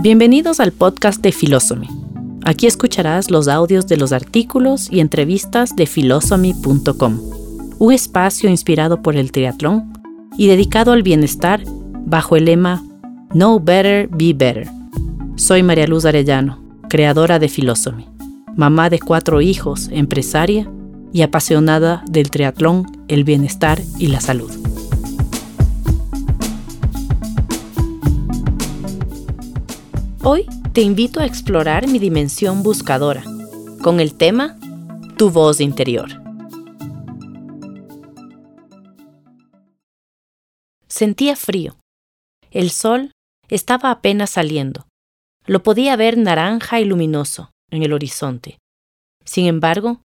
Bienvenidos al podcast de Philosophy. Aquí escucharás los audios de los artículos y entrevistas de philosophy.com, un espacio inspirado por el triatlón y dedicado al bienestar bajo el lema Know Better, Be Better. Soy María Luz Arellano, creadora de Philosophy, mamá de cuatro hijos, empresaria y apasionada del triatlón, el bienestar y la salud. Hoy te invito a explorar mi dimensión buscadora con el tema Tu voz interior. Sentía frío. El sol estaba apenas saliendo. Lo podía ver naranja y luminoso en el horizonte. Sin embargo,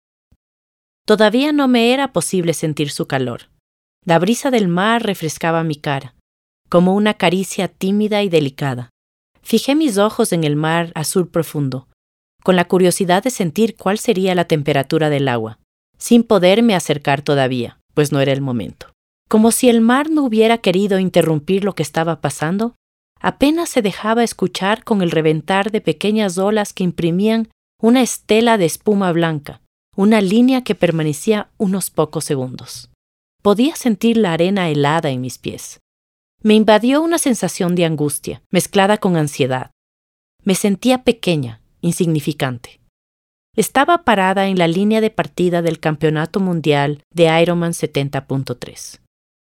todavía no me era posible sentir su calor. La brisa del mar refrescaba mi cara, como una caricia tímida y delicada. Fijé mis ojos en el mar azul profundo, con la curiosidad de sentir cuál sería la temperatura del agua, sin poderme acercar todavía, pues no era el momento. Como si el mar no hubiera querido interrumpir lo que estaba pasando, apenas se dejaba escuchar con el reventar de pequeñas olas que imprimían una estela de espuma blanca, una línea que permanecía unos pocos segundos. Podía sentir la arena helada en mis pies, me invadió una sensación de angustia, mezclada con ansiedad. Me sentía pequeña, insignificante. Estaba parada en la línea de partida del Campeonato Mundial de Ironman 70.3.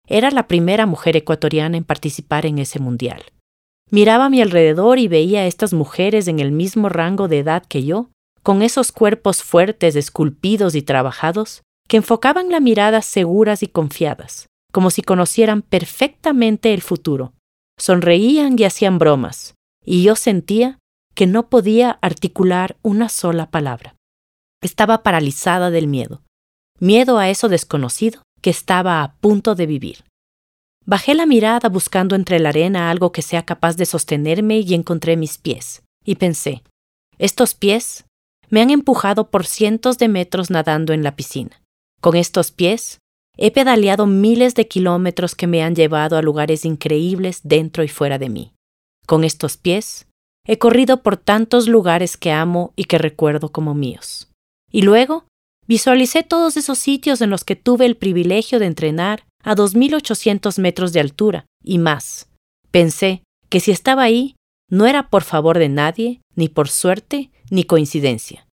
Era la primera mujer ecuatoriana en participar en ese mundial. Miraba a mi alrededor y veía a estas mujeres en el mismo rango de edad que yo, con esos cuerpos fuertes, esculpidos y trabajados, que enfocaban la mirada seguras y confiadas, como si conocieran perfectamente el futuro. Sonreían y hacían bromas, y yo sentía que no podía articular una sola palabra. Estaba paralizada del miedo, miedo a eso desconocido que estaba a punto de vivir. Bajé la mirada buscando entre la arena algo que sea capaz de sostenerme y encontré mis pies, y pensé, estos pies me han empujado por cientos de metros nadando en la piscina. Con estos pies He pedaleado miles de kilómetros que me han llevado a lugares increíbles dentro y fuera de mí. Con estos pies, he corrido por tantos lugares que amo y que recuerdo como míos. Y luego, visualicé todos esos sitios en los que tuve el privilegio de entrenar a 2.800 metros de altura y más. Pensé que si estaba ahí, no era por favor de nadie, ni por suerte, ni coincidencia.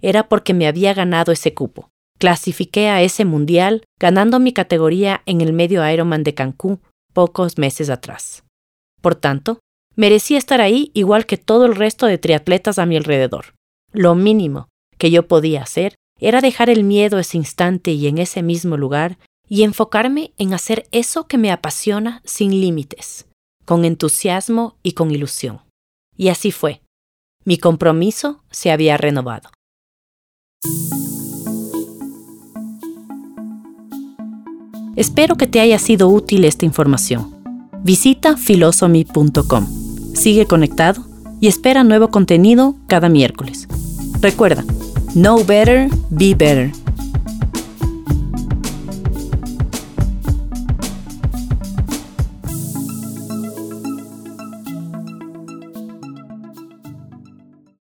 Era porque me había ganado ese cupo. Clasifiqué a ese mundial ganando mi categoría en el medio Ironman de Cancún pocos meses atrás. Por tanto, merecía estar ahí igual que todo el resto de triatletas a mi alrededor. Lo mínimo que yo podía hacer era dejar el miedo ese instante y en ese mismo lugar y enfocarme en hacer eso que me apasiona sin límites, con entusiasmo y con ilusión. Y así fue. Mi compromiso se había renovado. Espero que te haya sido útil esta información. Visita philosophy.com. Sigue conectado y espera nuevo contenido cada miércoles. Recuerda, know better, be better.